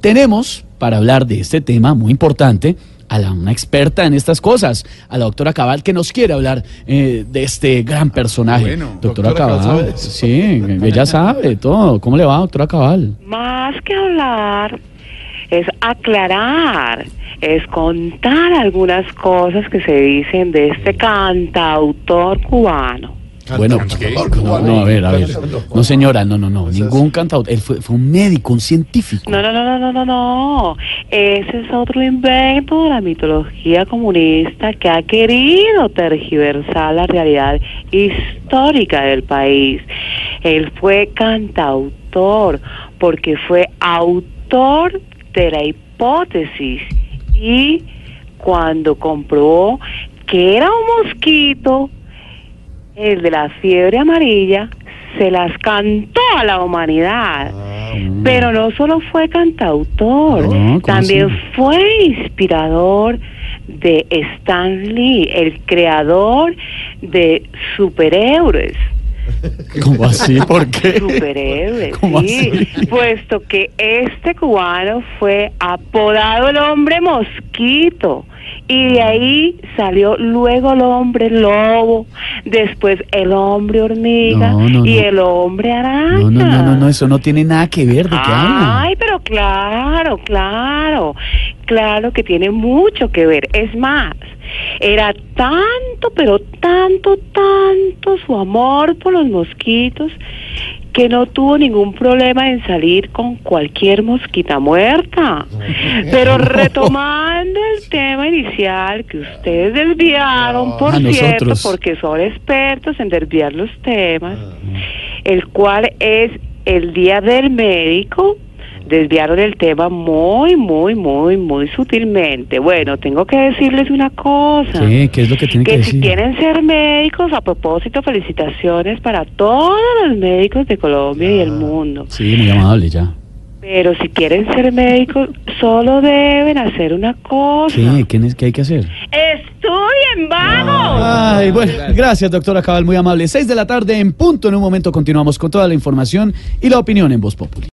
Tenemos, para hablar de este tema muy importante, a la, una experta en estas cosas, a la doctora Cabal, que nos quiere hablar eh, de este gran personaje. Bueno, doctora, doctora Cabal, sí, ella sabe todo. ¿Cómo le va, doctora Cabal? Más que hablar, es aclarar, es contar algunas cosas que se dicen de este cantautor cubano. Bueno, no, no, a ver, a ver. No, señora, no, no, no, ningún cantautor. Él fue, fue un médico, un científico. No, no, no, no, no, no, no. Ese es otro invento de la mitología comunista que ha querido tergiversar la realidad histórica del país. Él fue cantautor porque fue autor de la hipótesis y cuando comprobó que era un mosquito, el de la fiebre amarilla, se las cantó a la humanidad. Pero no solo fue cantautor, No, ¿cómo también fue inspirador de Stan Lee, el creador de superhéroes. ¿Cómo así? ¿Por qué? Superhéroes, ¿Cómo sí, así? puesto que este cubano fue apodado el hombre mosquito y de ahí salió luego el hombre lobo, después el hombre hormiga No, no, y no. el hombre araña. No, no, no, no, eso no tiene nada que ver. ¿De qué? Ay, pero claro, claro, claro que tiene mucho que ver. Es más, era tanto, pero tanto, tanto su amor por los mosquitos que no tuvo ningún problema en salir con cualquier mosquita muerta. Pero retomando el tema inicial que ustedes desviaron, por A cierto, nosotros. porque son expertos en desviar los temas, el cual es el Día del Médico, desviaron el tema muy, muy, muy, muy sutilmente. Bueno, tengo que decirles una cosa. ¿Qué? ¿Qué es lo que tiene que Que si quieren ser médicos, a propósito, felicitaciones para todos los médicos de Colombia y el mundo. Sí, muy amable ya. Pero si quieren ser médicos, solo deben hacer una cosa. ¿Qué? ¿Qué, ne- qué hay que hacer? ¡Estudien, vamos! Ay, bueno, gracias, doctora Cabal, muy amable. Seis de la tarde en punto. En un momento continuamos con toda la información y la opinión en Voz Populi.